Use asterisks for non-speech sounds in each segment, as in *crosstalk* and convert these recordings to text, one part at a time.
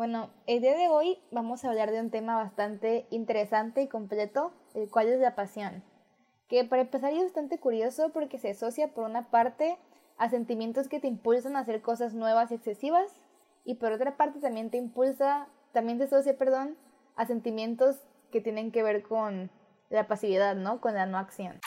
Bueno, el día de hoy vamos a hablar de un tema bastante interesante y completo, el cual es la pasión. Que para empezar es bastante curioso porque se asocia por una parte a sentimientos que te impulsan a hacer cosas nuevas y excesivas y por otra parte también te impulsa, también se asocia, perdón, a sentimientos que tienen que ver con la pasividad, ¿no? Con la no acción.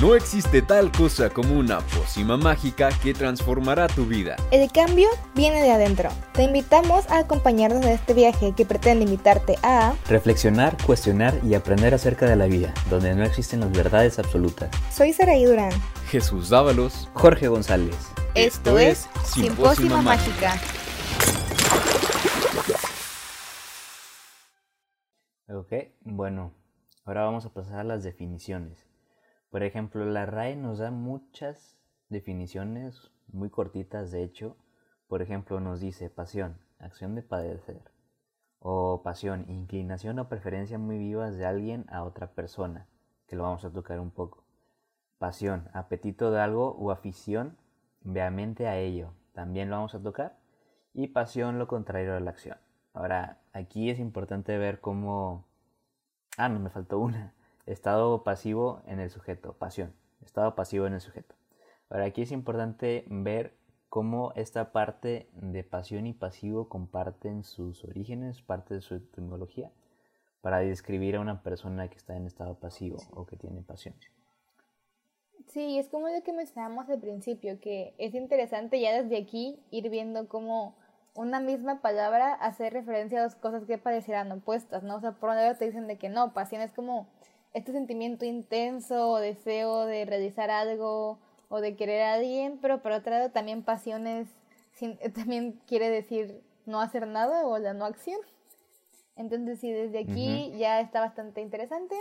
No existe tal cosa como una pócima mágica que transformará tu vida. El cambio viene de adentro. Te invitamos a acompañarnos en este viaje que pretende invitarte a reflexionar, cuestionar y aprender acerca de la vida, donde no existen las verdades absolutas. Soy Saraí Durán. Jesús Dávalos. Jorge González. Esto, es Simpósima Mágica. Ok, bueno, ahora vamos a pasar a las definiciones. Por ejemplo, la RAE nos da muchas definiciones muy cortitas, de hecho. Por ejemplo, nos dice pasión, acción de padecer. O pasión, inclinación o preferencia muy vivas de alguien a otra persona, que lo vamos a tocar un poco. Pasión, apetito de algo o afición vehemente a ello, también lo vamos a tocar. Y pasión, lo contrario a la acción. Ahora, aquí es importante ver cómo... Ah, no, me faltó una. Estado pasivo en el sujeto, pasión. Estado pasivo en el sujeto. Ahora aquí es importante ver cómo esta parte de pasión y pasivo comparten sus orígenes, parte de su etimología, para describir a una persona que está en estado pasivo o que tiene pasión. Sí, es como lo que mencionábamos al principio, que es interesante ya desde aquí ir viendo cómo una misma palabra hace referencia a dos cosas que parecieran opuestas, ¿no? O sea, por un lado te dicen de que no, pasión es como este sentimiento intenso o deseo de realizar algo o de querer a alguien, pero por otro lado también pasiones *laughs* también quiere decir no hacer nada o la no acción. Entonces sí, desde aquí ya está bastante interesante.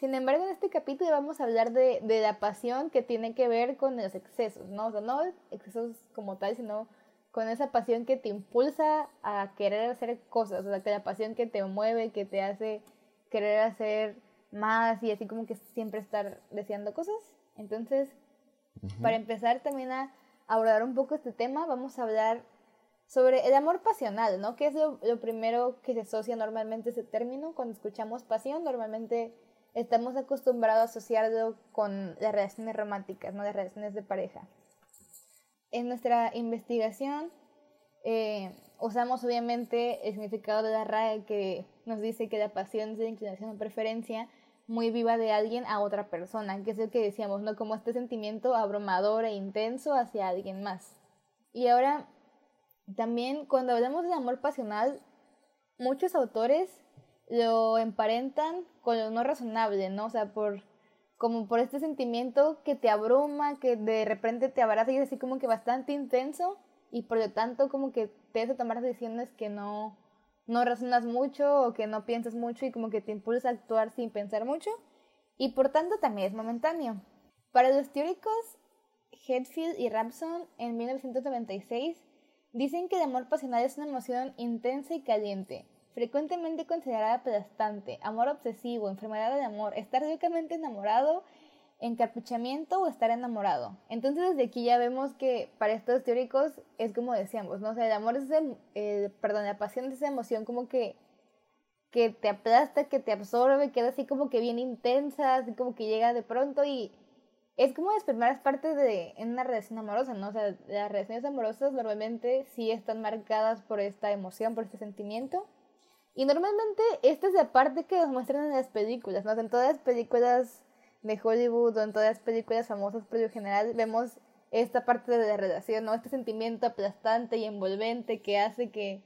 Sin embargo, en este capítulo vamos a hablar de, de, la pasión que tiene que ver con los excesos, ¿no? O sea, no excesos como tal, sino con esa pasión que te impulsa a querer hacer cosas, o sea, que la pasión que te mueve, que te hace querer hacer más y así como que siempre estar deseando cosas. Entonces, para empezar también a abordar un poco este tema, vamos a hablar sobre el amor pasional, ¿no? Que es lo, primero que se asocia normalmente ese término. Cuando escuchamos pasión, normalmente estamos acostumbrados a asociarlo con las relaciones románticas, ¿no? Las relaciones de pareja. En nuestra investigación eh, usamos obviamente el significado de la RAE que nos dice que la pasión es la inclinación o preferencia muy viva de alguien a otra persona, que es el que decíamos, ¿no? Como este sentimiento abrumador e intenso hacia alguien más. Y ahora, también cuando hablamos de amor pasional, muchos autores lo emparentan con lo no razonable, ¿no? O sea, por como por este sentimiento que te abruma, que de repente te abraza y es así como que bastante intenso y por lo tanto como que te hace tomar decisiones que no no razonas mucho o que no piensas mucho y como que te impulsa a actuar sin pensar mucho y por tanto también es momentáneo. Para los teóricos Hetfield y Ramson en 1996 dicen que el amor pasional es una emoción intensa y caliente, frecuentemente considerada aplastante, amor obsesivo, enfermedad de amor, estar locamente enamorado encapuchamiento o estar enamorado. Entonces desde aquí ya vemos que para estos teóricos es como decíamos, ¿no? O sea, el amor es, el, perdón, la pasión es esa emoción como que, que te aplasta, que te absorbe, queda así como que bien intensa, así como que llega de pronto y es como las primeras partes de en una relación amorosa, ¿no? O sea, las relaciones amorosas normalmente sí están marcadas por esta emoción, por este sentimiento. Y normalmente esta es la parte que nos muestran en las películas, ¿no? en todas las películas de Hollywood o en todas las películas famosas, pero en general vemos esta parte de la relación, ¿no? Este sentimiento aplastante y envolvente que hace que,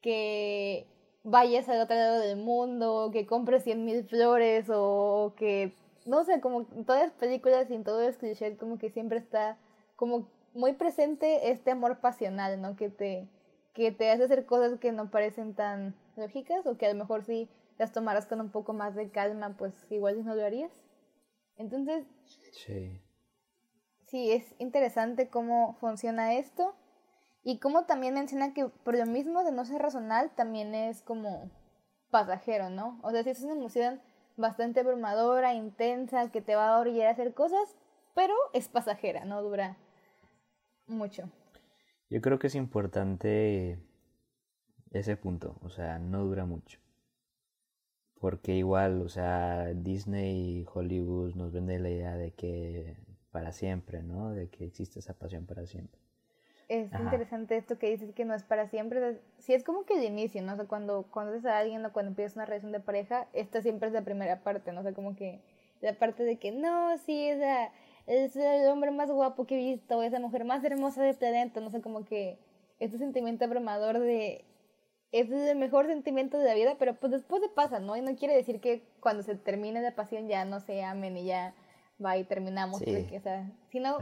que vayas al otro lado del mundo, que compres cien mil flores o que, no sé, como en todas las películas y en todos los como que siempre está como muy presente este amor pasional, ¿no? Que te, que te hace hacer cosas que no parecen tan lógicas o que a lo mejor si las tomaras con un poco más de calma, pues igual no lo harías. Entonces, sí. sí, es interesante cómo funciona esto y cómo también menciona que por lo mismo de no ser razonal, también es como pasajero, ¿no? O sea, si es una emoción bastante abrumadora, intensa, que te va a orillar a hacer cosas, pero es pasajera, no dura mucho. Yo creo que es importante ese punto, o sea, no dura mucho. Porque igual, o sea, Disney y Hollywood nos vende la idea de que para siempre, ¿no? De que existe esa pasión para siempre. Es interesante esto que dices que no es para siempre. Si es como que el inicio, ¿no? O sea, cuando conoces a alguien o cuando empiezas una relación de pareja, esta siempre es la primera parte, ¿no? O sea, como que la parte de que no, sí, esa, es el hombre más guapo que he visto, esa mujer más hermosa de planeta, no sé, como que este sentimiento abrumador de es el mejor sentimiento de la vida, pero pues después se pasa, ¿no? Y no quiere decir que cuando se termine la pasión ya no se amen y ya va y terminamos, o sea, sino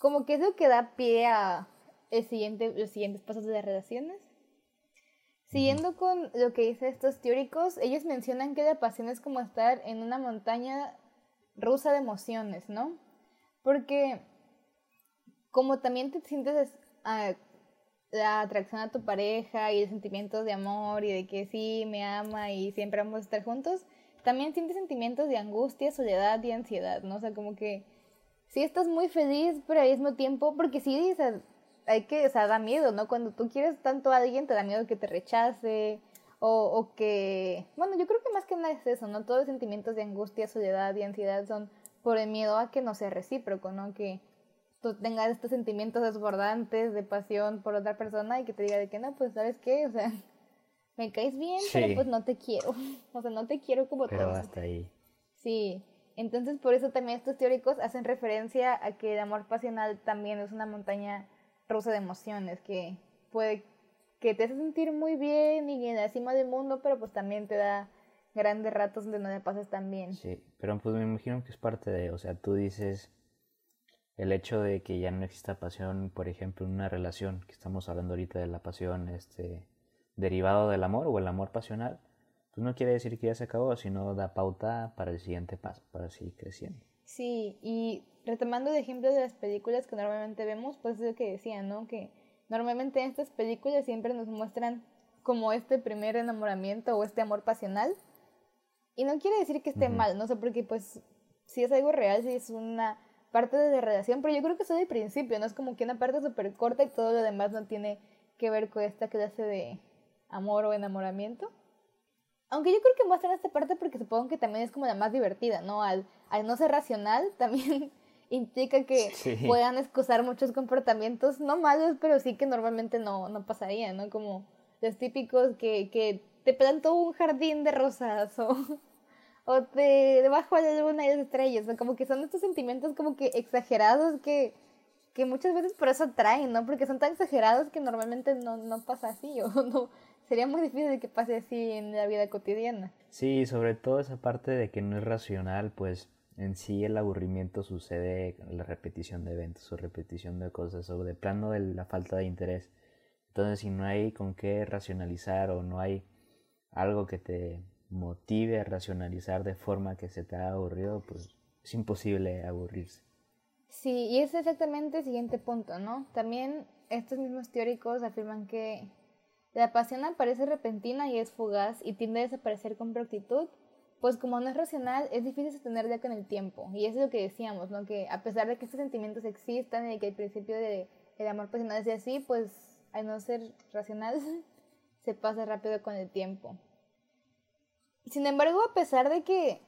como que eso que da pie a el siguiente, los siguientes pasos de las relaciones. Siguiendo con lo que dicen estos teóricos, ellos mencionan que la pasión es como estar en una montaña rusa de emociones, ¿no? Porque como también te sientes ah, la atracción a tu pareja y el sentimientos de amor y de que sí, me ama y siempre vamos a estar juntos, también sientes sentimientos de angustia, soledad y ansiedad, ¿no? O sea, como que sí estás muy feliz, pero al mismo tiempo, porque sí, sea, hay que, o sea, da miedo, ¿no? Cuando tú quieres tanto a alguien, te da miedo que te rechace o, o que, bueno, yo creo que más que nada es eso, ¿no? Todos los sentimientos de angustia, soledad y ansiedad son por el miedo a que no sea recíproco, ¿no? Que tú tengas estos sentimientos desbordantes de pasión por otra persona y que te diga de que no, pues sabes qué, o sea, me caes bien, pero pues no te quiero, *laughs* o sea, no te quiero como Pero hasta ahí. Sí, entonces por eso también estos teóricos hacen referencia a que el amor pasional también es una montaña rusa de emociones que puede que te hace sentir muy bien y en la cima del mundo, pero pues también te da grandes ratos donde no le pasas tan bien. Sí, pero pues me imagino que es parte de, o sea, tú dices el hecho de que ya no exista pasión, por ejemplo, en una relación, que estamos hablando ahorita de la pasión, este, derivado del amor o el amor pasional, pues no quiere decir que ya se acabó, sino da pauta para el siguiente paso, para seguir creciendo. Sí, y retomando el ejemplo de las películas que normalmente vemos, pues es lo que decía, ¿no? Que normalmente en estas películas siempre nos muestran como este primer enamoramiento o este amor pasional. Y no quiere decir que esté mal, no sé, porque pues si es algo real, si es una parte de la relación, pero yo creo que eso de principio, ¿no? Es como que una parte súper corta y todo lo demás no tiene que ver con esta clase de amor o enamoramiento. Aunque yo creo que muestran esta parte porque supongo que también es como la más divertida, ¿no? Al, al no ser racional *laughs* también implica que puedan excusar muchos comportamientos, no malos, pero sí que normalmente no, no pasarían, ¿no? Como los típicos que, que te todo un jardín de rosas o o de debajo de la luna y las estrellas, o como que son estos sentimientos como que exagerados que, que muchas veces por eso atraen, ¿no? Porque son tan exagerados que normalmente no, no pasa así, *laughs* o no, sería muy difícil que pase así en la vida cotidiana. Sí, sobre todo esa parte de que no es racional, pues en sí el aburrimiento sucede la repetición de eventos o repetición de cosas o de plano de la falta de interés. Entonces si no hay con qué racionalizar o no hay algo que te motive a racionalizar de forma que se te haga aburrido, pues es imposible aburrirse. Sí, y es exactamente el siguiente punto, ¿no? También estos mismos teóricos afirman que la pasión aparece repentina y es fugaz y tiende a desaparecer con prontitud, pues como no es racional, es difícil sostener ya con el tiempo. Y eso es lo que decíamos, ¿no? Que a pesar de que estos sentimientos existan y que el principio del de, amor pasional es así, pues al no ser racional, *laughs* se pasa rápido con el tiempo. Sin embargo, a pesar de que,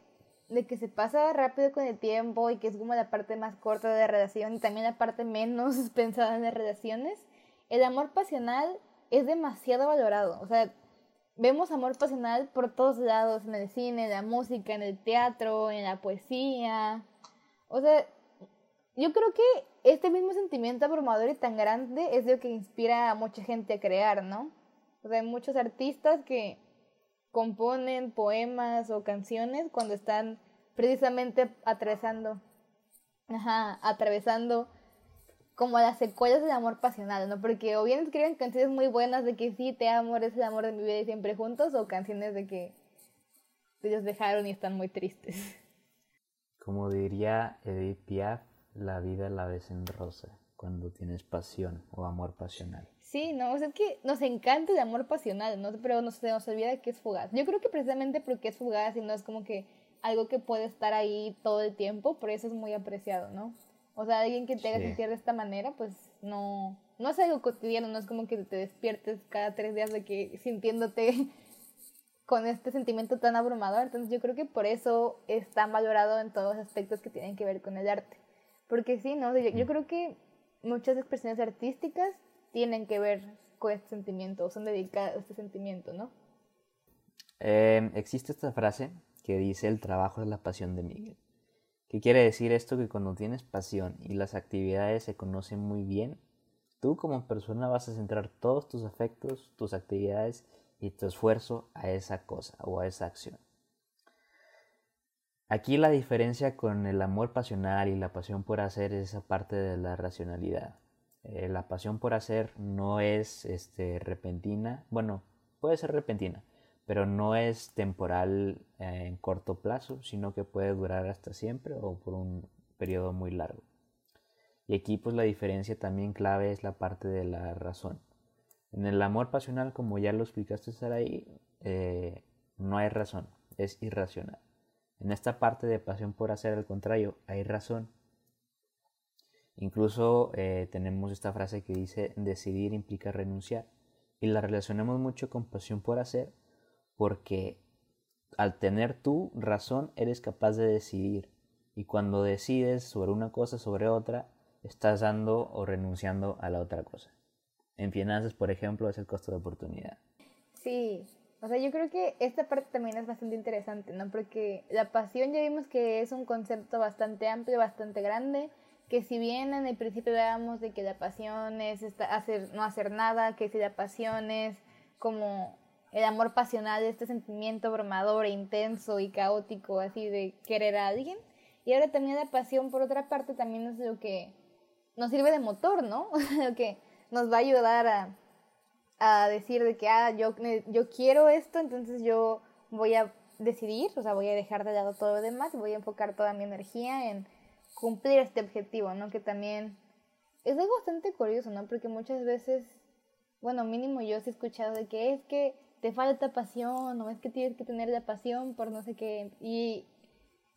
de que se pasa rápido con el tiempo y que es como la parte más corta de la relación y también la parte menos *laughs* pensada en las relaciones, el amor pasional es demasiado valorado. O sea, vemos amor pasional por todos lados, en el cine, en la música, en el teatro, en la poesía. O sea, yo creo que este mismo sentimiento abrumador y tan grande es lo que inspira a mucha gente a crear, ¿no? O sea, hay muchos artistas que componen poemas o canciones cuando están precisamente atravesando, ajá, atravesando como las secuelas del amor pasional, ¿no? Porque o bien escriben canciones muy buenas de que sí, te amo, eres el amor de mi vida y siempre juntos, o canciones de que ellos dejaron y están muy tristes. Como diría Edith Piaf, la vida la ves en rosa cuando tienes pasión o amor pasional. Sí, no, o sea, es que nos encanta el amor pasional, ¿no? pero no se nos olvida que es fugaz. Yo creo que precisamente porque es fugaz y no es como que algo que puede estar ahí todo el tiempo, por eso es muy apreciado, ¿no? O sea, alguien que te haga sentir de esta manera, pues no, no es algo cotidiano, no es como que te despiertes cada tres días de que sintiéndote *laughs* con este sentimiento tan abrumador. Entonces yo creo que por eso es tan valorado en todos los aspectos que tienen que ver con el arte. Porque sí, ¿no? Yo, yo creo que muchas expresiones artísticas tienen que ver con este sentimiento, o son dedicadas a este sentimiento, ¿no? Eh, existe esta frase que dice el trabajo es la pasión de Miguel. ¿Qué quiere decir esto? Que cuando tienes pasión y las actividades se conocen muy bien, tú como persona vas a centrar todos tus afectos, tus actividades y tu esfuerzo a esa cosa o a esa acción. Aquí la diferencia con el amor pasional y la pasión por hacer es esa parte de la racionalidad. Eh, la pasión por hacer no es este, repentina, bueno, puede ser repentina, pero no es temporal eh, en corto plazo, sino que puede durar hasta siempre o por un periodo muy largo. Y aquí pues la diferencia también clave es la parte de la razón. En el amor pasional, como ya lo explicaste Saraí, eh, no hay razón, es irracional. En esta parte de pasión por hacer al contrario, hay razón. Incluso eh, tenemos esta frase que dice decidir implica renunciar y la relacionamos mucho con pasión por hacer porque al tener tu razón eres capaz de decidir y cuando decides sobre una cosa sobre otra estás dando o renunciando a la otra cosa. En finanzas, por ejemplo, es el costo de oportunidad. Sí, o sea, yo creo que esta parte también es bastante interesante, ¿no? Porque la pasión ya vimos que es un concepto bastante amplio, bastante grande, que si bien en el principio veamos de que la pasión es hacer, no hacer nada, que si la pasión es como el amor pasional, este sentimiento abrumador e intenso y caótico, así de querer a alguien, y ahora también la pasión, por otra parte, también es lo que nos sirve de motor, ¿no? *laughs* lo que nos va a ayudar a a decir de que, ah, yo, yo quiero esto, entonces yo voy a decidir, o sea, voy a dejar de lado todo lo demás y voy a enfocar toda mi energía en cumplir este objetivo, ¿no? Que también es algo bastante curioso, ¿no? Porque muchas veces, bueno, mínimo yo sí he escuchado de que es que te falta pasión o es que tienes que tener la pasión por no sé qué. Y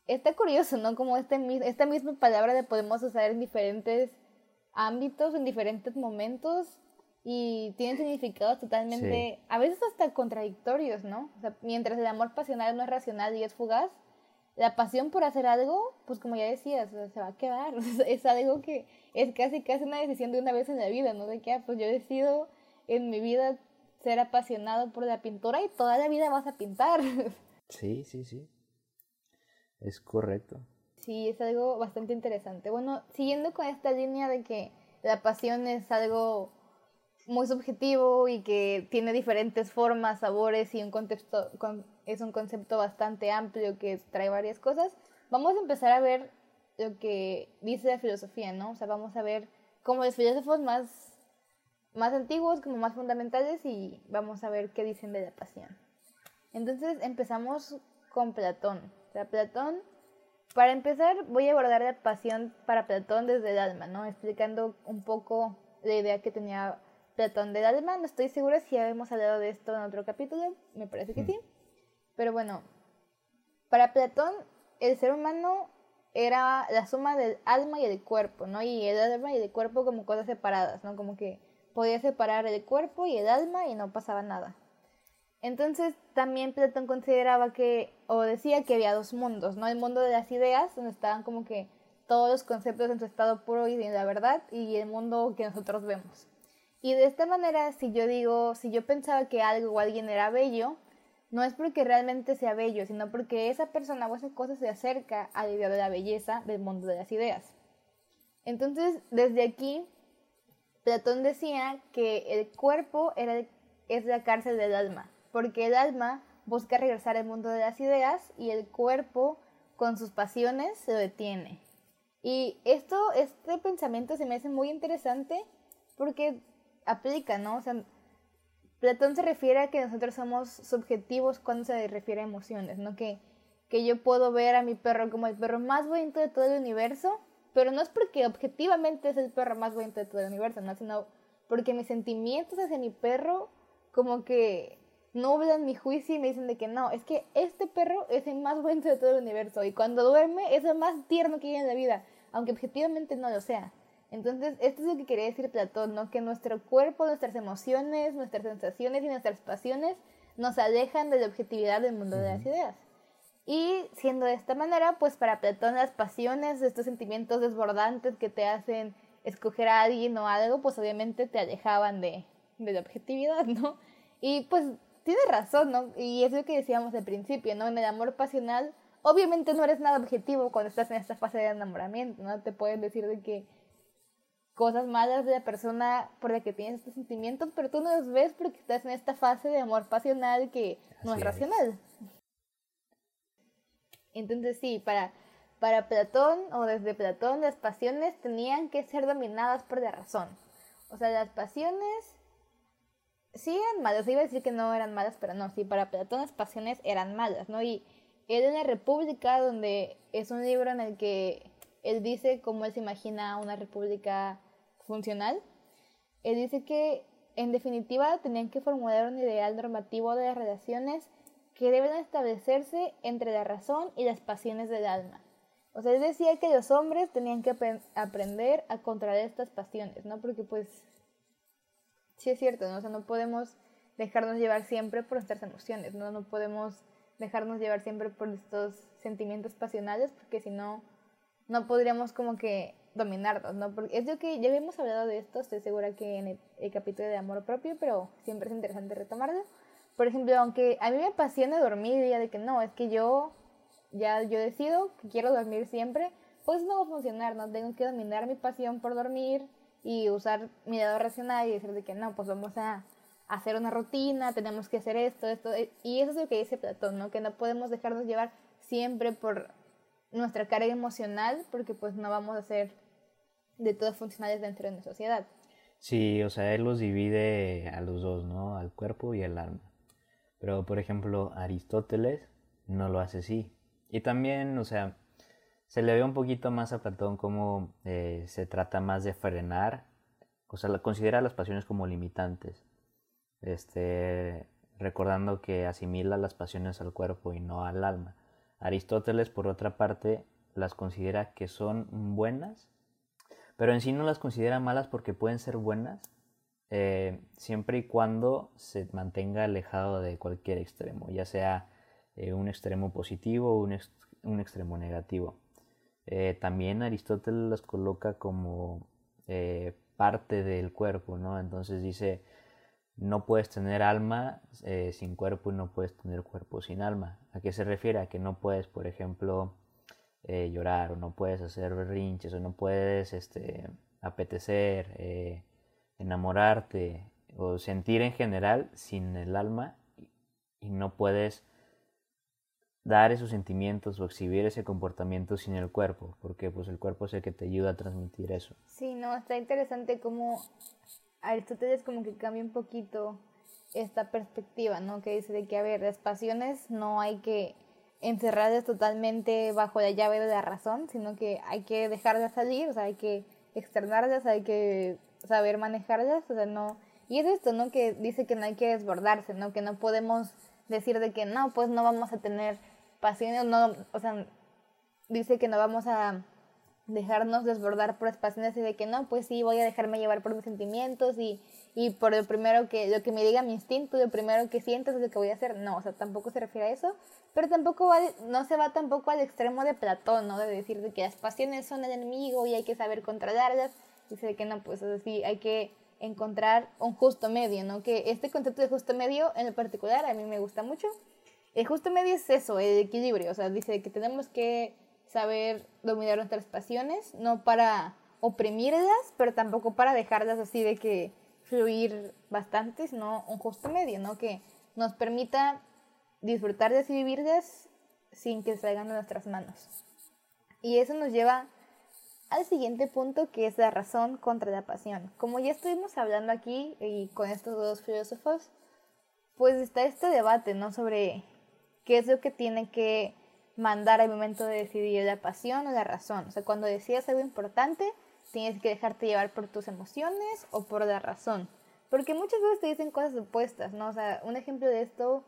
está curioso, ¿no? Como este, esta misma palabra la podemos usar en diferentes ámbitos, en diferentes momentos y tienen significados totalmente, a veces hasta contradictorios, ¿no? O sea, mientras el amor pasional no es racional y es fugaz, la pasión por hacer algo, pues como ya decías, se va a quedar. *laughs* es algo que es casi casi una decisión de una vez en la vida, ¿no? De que, ah, pues yo decido en mi vida ser apasionado por la pintura y toda la vida vas a pintar. *laughs* Sí, sí, sí. Es correcto. Sí, es algo bastante interesante. Bueno, siguiendo con esta línea de que la pasión es algo muy subjetivo y que tiene diferentes formas, sabores y un contexto, es un concepto bastante amplio que trae varias cosas, vamos a empezar a ver lo que dice la filosofía, ¿no? O sea, vamos a ver como los filósofos más, más antiguos, como más fundamentales y vamos a ver qué dicen de la pasión. Entonces empezamos con Platón. O sea, Platón, para empezar, voy a abordar la pasión para Platón desde el alma, ¿no? Explicando un poco la idea que tenía Platón del alma. No estoy segura si habíamos hablado de esto en otro capítulo, me parece que mm. sí. Pero bueno, para Platón el ser humano era la suma del alma y el cuerpo, ¿no? Y el alma y el cuerpo como cosas separadas, ¿no? Como que podía separar el cuerpo y el alma y no pasaba nada. Entonces también Platón consideraba que, o decía que había dos mundos, ¿no? El mundo de las ideas, donde estaban como que todos los conceptos en su estado puro y de la verdad, y el mundo que nosotros vemos. Y de esta manera, si yo digo, si yo pensaba que algo o alguien era bello, no es porque realmente sea bello, sino porque esa persona o esa cosa se acerca a la idea de la belleza del mundo de las ideas. Entonces, desde aquí, Platón decía que el cuerpo era, es la cárcel del alma, porque el alma busca regresar al mundo de las ideas y el cuerpo, con sus pasiones, se detiene. Y esto, este pensamiento se me hace muy interesante porque aplica, ¿no? O sea, Platón se refiere a que nosotros somos subjetivos cuando se refiere a emociones, ¿no? Que, que yo puedo ver a mi perro como el perro más bonito de todo el universo, pero no es porque objetivamente es el perro más bonito de todo el universo, ¿no? Sino porque mis sentimientos hacia mi perro como que nublan mi juicio y me dicen de que no, es que este perro es el más bonito de todo el universo y cuando duerme es el más tierno que hay en la vida, aunque objetivamente no lo sea. Entonces, esto es lo que quería decir Platón, ¿no? Que nuestro cuerpo, nuestras emociones, nuestras sensaciones y nuestras pasiones nos alejan de la objetividad del mundo de las ideas. Y siendo de esta manera, pues para Platón las pasiones, estos sentimientos desbordantes que te hacen escoger a alguien o algo, pues obviamente te alejaban de, de la objetividad, ¿no? Y pues tiene razón, ¿no? Y es lo que decíamos al principio, ¿no? En el amor pasional, obviamente no eres nada objetivo cuando estás en esta fase de enamoramiento, ¿no? Te pueden decir de que cosas malas de la persona por la que tienes estos sentimientos, pero tú no los ves porque estás en esta fase de amor pasional que no es racional. Entonces sí, para, para Platón o desde Platón las pasiones tenían que ser dominadas por la razón. O sea, las pasiones sí eran malas, iba a decir que no eran malas, pero no, sí, para Platón las pasiones eran malas, ¿no? Y él en la República, donde es un libro en el que él dice cómo él se imagina una república funcional, él dice que en definitiva tenían que formular un ideal normativo de las relaciones que deben establecerse entre la razón y las pasiones del alma. O sea, él decía que los hombres tenían que aprender a controlar estas pasiones, ¿no? Porque pues sí es cierto, ¿no? O sea, no podemos dejarnos llevar siempre por nuestras emociones, ¿no? No podemos dejarnos llevar siempre por estos sentimientos pasionales, porque si no, no podríamos como que dominarnos, ¿no? Porque es lo que ya habíamos hablado de esto, estoy segura que en el, capítulo de amor propio, pero siempre es interesante retomarlo. Por ejemplo, aunque a mí me apasiona dormir, y de que no, es que yo ya yo decido que quiero dormir siempre, pues no va a funcionar, ¿no? Tengo que dominar mi pasión por dormir, y usar mi lado racional y decir de que no, pues vamos a hacer una rutina, tenemos que hacer esto, esto, y eso es lo que dice Platón, ¿no? Que no podemos dejarnos llevar siempre por nuestra carga emocional, porque pues no vamos a ser de todos funcionales dentro de nuestra sociedad. Sí, o sea, él los divide a los dos, ¿no? Al cuerpo y al alma. Pero, por ejemplo, Aristóteles no lo hace así. Y también, o sea, se le ve un poquito más a Platón como eh, se trata más de frenar, o sea, considera las pasiones como limitantes, este, recordando que asimila las pasiones al cuerpo y no al alma. Aristóteles, por otra parte, las considera que son buenas, pero en sí no las considera malas porque pueden ser buenas eh, siempre y cuando se mantenga alejado de cualquier extremo, ya sea eh, un extremo positivo o un extremo negativo. Eh, también Aristóteles las coloca como parte del cuerpo, ¿no? Entonces dice, no puedes tener alma eh, sin cuerpo y no puedes tener cuerpo sin alma. ¿A qué se refiere? A que no puedes, por ejemplo, llorar o no puedes hacer berrinches o no puedes este, apetecer, enamorarte o sentir en general sin el alma y no puedes dar esos sentimientos o exhibir ese comportamiento sin el cuerpo, porque pues el cuerpo es el que te ayuda a transmitir eso. Sí, no, está interesante cómo Aristóteles como que cambia un poquito esta perspectiva, ¿no? Que dice de que, a ver, las pasiones no hay que encerrarlas totalmente bajo la llave de la razón, sino que hay que dejarlas salir, o sea, hay que externarlas, hay que saber manejarlas, o sea, no... Y es esto, ¿no? Que dice que no hay que desbordarse, ¿no? Que no podemos decir de que no, pues no vamos a tener pasiones, no, o sea, dice que no vamos a dejarnos desbordar por las pasiones y de que no, pues sí, voy a dejarme llevar por mis sentimientos y, y por lo primero que, lo que me diga mi instinto, lo primero que siento es lo que voy a hacer. No, o sea, tampoco se refiere a eso, pero tampoco va, no se va tampoco al extremo de Platón, ¿no? De decir de que las pasiones son el enemigo y hay que saber controlarlas. Dice que no, pues así hay que encontrar un justo medio, ¿no? Que este concepto de justo medio en particular a mí me gusta mucho el justo medio es eso, el equilibrio. O sea, dice que tenemos que saber dominar nuestras pasiones, no para oprimirlas, pero tampoco para dejarlas así de que fluir bastante, sino un justo medio, ¿no? Que nos permita disfrutarlas y vivirlas sin que salgan de nuestras manos. Y eso nos lleva al siguiente punto que es la razón contra la pasión. Como ya estuvimos hablando aquí y con estos dos filósofos, pues está este debate, ¿no? Sobre qué es lo que tiene que mandar al momento de decidir la pasión o la razón. O sea, cuando decidas algo importante, tienes que dejarte llevar por tus emociones o por la razón. Porque muchas veces te dicen cosas opuestas, ¿no? O sea, un ejemplo de esto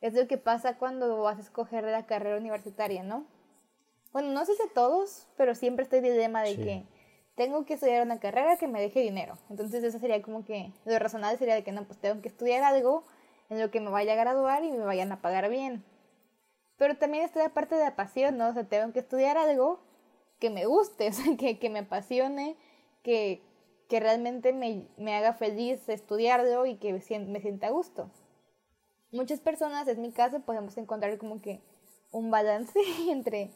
es lo que pasa cuando vas a escoger la carrera universitaria, ¿no? Bueno, no sé si todos, pero siempre estoy dilema de que tengo que estudiar una carrera que me deje dinero. Entonces eso sería como que lo razonable sería de que no, pues tengo que estudiar algo en lo que me vaya a graduar y me vayan a pagar bien. Pero también está la parte de la pasión, ¿no? O sea, tengo que estudiar algo que me guste, *laughs* o sea, que, que me apasione, que, que realmente me, me, haga feliz estudiarlo y que me sienta a gusto. Muchas personas, es mi caso, podemos encontrar como que un balance *laughs* entre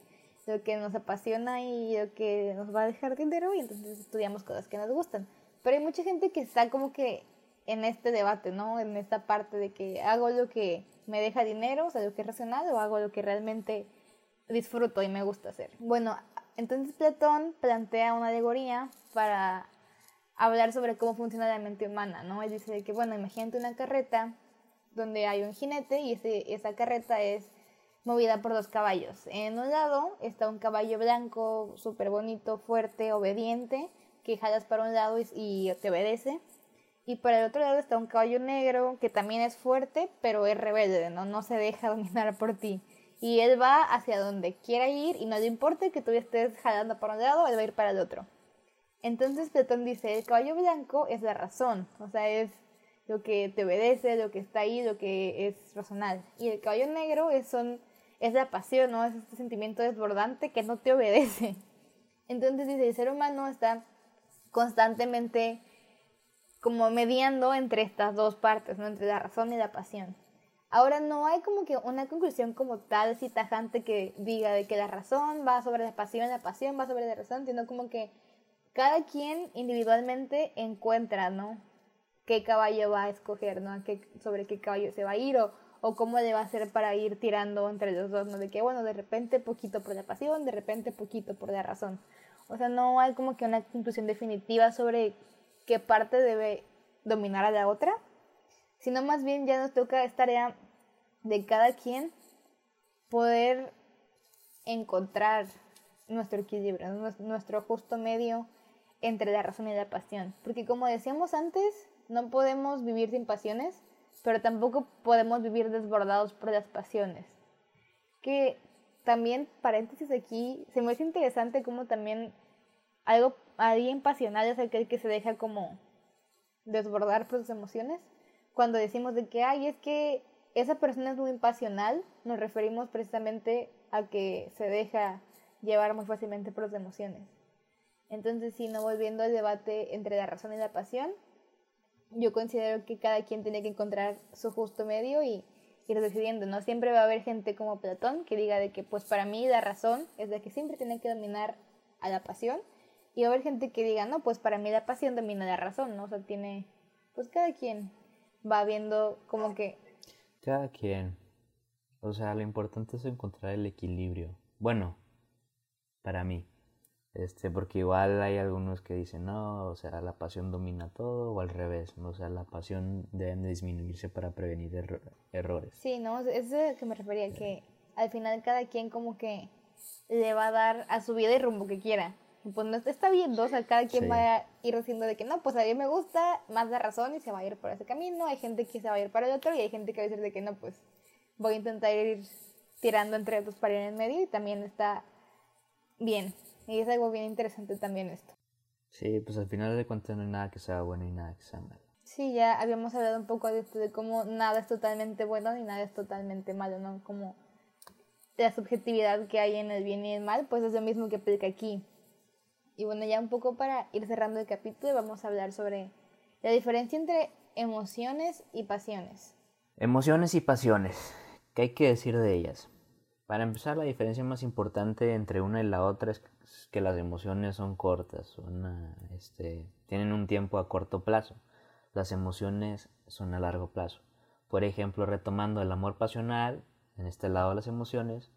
lo que nos apasiona y lo que nos va a dejar dinero y entonces estudiamos cosas que nos gustan. Pero hay mucha gente que está como que en este debate, ¿no? En esta parte de que hago lo que me deja dinero, o sea, lo que es racional, o hago lo que realmente disfruto y me gusta hacer. Bueno, entonces Platón plantea una alegoría para hablar sobre cómo funciona la mente humana, ¿no? Él dice que, bueno, imagínate una carreta donde hay un jinete y ese, esa carreta es movida por dos caballos. En un lado está un caballo blanco, súper bonito, fuerte, obediente, que jalas para un lado y, te obedece. Y por el otro lado está un caballo negro que también es fuerte, pero es rebelde, ¿no? No se deja dominar por ti. Y él va hacia donde quiera ir y no le importa que tú estés jalando para un lado, él va a ir para el otro. Entonces Platón dice, el caballo blanco es la razón, o sea, es lo que te obedece, lo que está ahí, lo que es razonal. Y el caballo negro es, son es la pasión, ¿no? Es este sentimiento desbordante que no te obedece. *laughs* Entonces dice, el ser humano está constantemente como mediando entre estas dos partes, ¿no? Entre la razón y la pasión. Ahora no hay como que una conclusión como tal, así tajante que diga de que la razón va sobre la pasión, la pasión va sobre la razón, sino como que cada quien individualmente encuentra, ¿no? Qué caballo va a escoger, ¿no? sobre qué caballo se va a ir o, o cómo le va a hacer para ir tirando entre los dos, ¿no? De que, bueno, de repente poquito por la pasión, de repente poquito por la razón. O sea, no hay como que una conclusión definitiva sobre qué parte debe dominar a la otra, sino más bien ya nos toca esta tarea de cada quien poder encontrar nuestro equilibrio, nuestro justo medio entre la razón y la pasión. Porque como decíamos antes, no podemos vivir sin pasiones, pero tampoco podemos vivir desbordados por las pasiones. Que también, paréntesis aquí, se me hace interesante como también algo, alguien pasional es aquel que se deja como desbordar por sus emociones. Cuando decimos de que, ay, es que esa persona es muy pasional, nos referimos precisamente a que se deja llevar muy fácilmente por las emociones. Entonces, si no volviendo al debate entre la razón y la pasión, yo considero que cada quien tiene que encontrar su justo medio y ir decidiendo, ¿no? Siempre va a haber gente como Platón que diga de que, pues para mí la razón es de que siempre tiene que dominar a la pasión y va a haber gente que diga, no, pues para mí la pasión domina la razón, ¿no? O sea, tiene, pues cada quien va viendo como que... Cada quien. O sea, lo importante es encontrar el equilibrio. Bueno, para mí. Este, porque igual hay algunos que dicen, no, o sea, la pasión domina todo, o al revés, o sea, la pasión debe disminuirse para prevenir errores. Sí, no, es lo que me refería, que al final cada quien como que le va a dar a su vida el rumbo que quiera. Pues no está bien, o sea, cada quien va a ir diciendo de que no, pues a mí me gusta más la razón y se va a ir por ese camino, hay gente que se va a ir para el otro y hay gente que va a decir de que no, pues voy a intentar ir tirando entre dos paredes en medio y también está bien. Y es algo bien interesante también esto. Sí, pues al final de cuentas no hay nada que sea bueno y nada que sea malo. Sí, ya habíamos hablado un poco de esto, de cómo nada es totalmente bueno y nada es totalmente malo, ¿no? Como la subjetividad que hay en el bien y el mal, pues es lo mismo que aplica aquí. Y bueno, ya un poco para ir cerrando el capítulo, vamos a hablar sobre la diferencia entre emociones y pasiones. Emociones y pasiones. ¿Qué hay que decir de ellas? Para empezar, la diferencia más importante entre una y la otra es que las emociones son cortas, son, este, tienen un tiempo a corto plazo. Las emociones son a largo plazo. Por ejemplo, retomando el amor pasional, en este lado las emociones,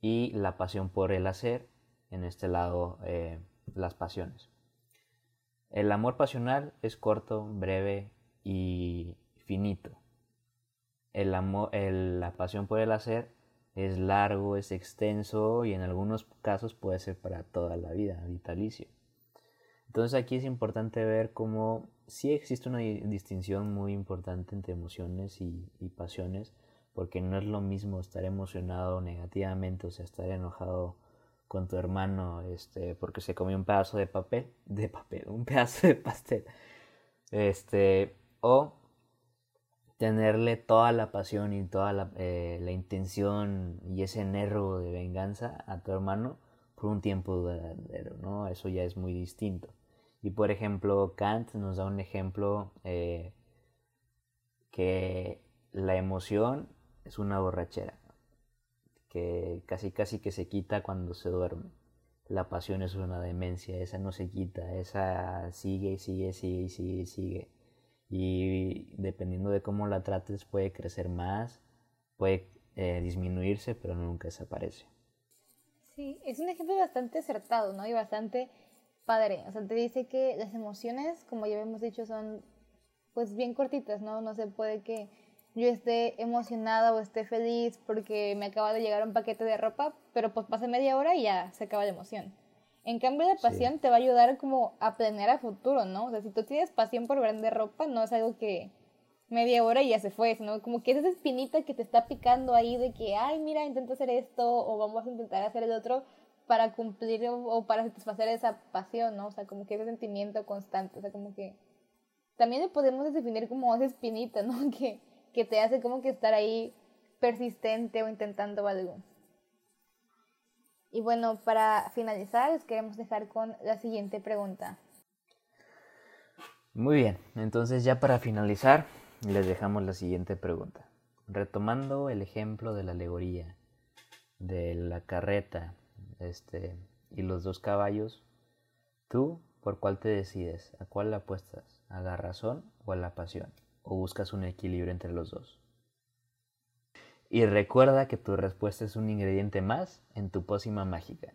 y la pasión por el hacer, en este lado eh, las pasiones. El amor pasional es corto, breve y finito. El amor, la pasión por el hacer es largo, es extenso y en algunos casos puede ser para toda la vida, vitalicio. Entonces aquí es importante ver cómo sí existe una distinción muy importante entre emociones y, pasiones, porque no es lo mismo estar emocionado negativamente, o sea, estar enojado con tu hermano este, porque se comió un pedazo de papel, de papel, un pedazo de pastel. Este, o tenerle toda la pasión y toda la, eh, la intención y ese nervo de venganza a tu hermano por un tiempo duradero, ¿no? Eso ya es muy distinto. Y por ejemplo, Kant nos da un ejemplo eh, que la emoción es una borrachera, que casi casi que se quita cuando se duerme. La pasión es una demencia, esa no se quita, esa sigue, sigue, sigue, sigue, sigue. Y dependiendo de cómo la trates puede crecer más, puede eh, disminuirse, pero nunca desaparece. Sí, es un ejemplo bastante acertado, ¿no? Y bastante padre. O sea, te dice que las emociones, como ya hemos dicho, son pues bien cortitas, ¿no? No se puede que yo esté emocionada o esté feliz porque me acaba de llegar un paquete de ropa, pero pues pasa media hora y ya se acaba la emoción. En cambio, la pasión te va a ayudar como a planear a futuro, ¿no? O sea, si tú tienes pasión por vender ropa, no es algo que media hora y ya se fue, sino como que es esa espinita que te está picando ahí de que, ay, mira, intento hacer esto o vamos a intentar hacer el otro para cumplir o, para satisfacer esa pasión, ¿no? O sea, como que ese sentimiento constante, o sea, como que también le podemos definir como esa espinita, ¿no? *laughs* Que, que te hace como que estar ahí persistente o intentando algo. Y bueno, para finalizar, les queremos dejar con la siguiente pregunta. Muy bien, entonces ya para finalizar, les dejamos la siguiente pregunta. Retomando el ejemplo de la alegoría, de la carreta este, y los dos caballos, ¿tú por cuál te decides? ¿A cuál la apuestas? ¿A la razón o a la pasión? ¿O buscas un equilibrio entre los dos? Y recuerda que tu respuesta es un ingrediente más en tu pócima mágica.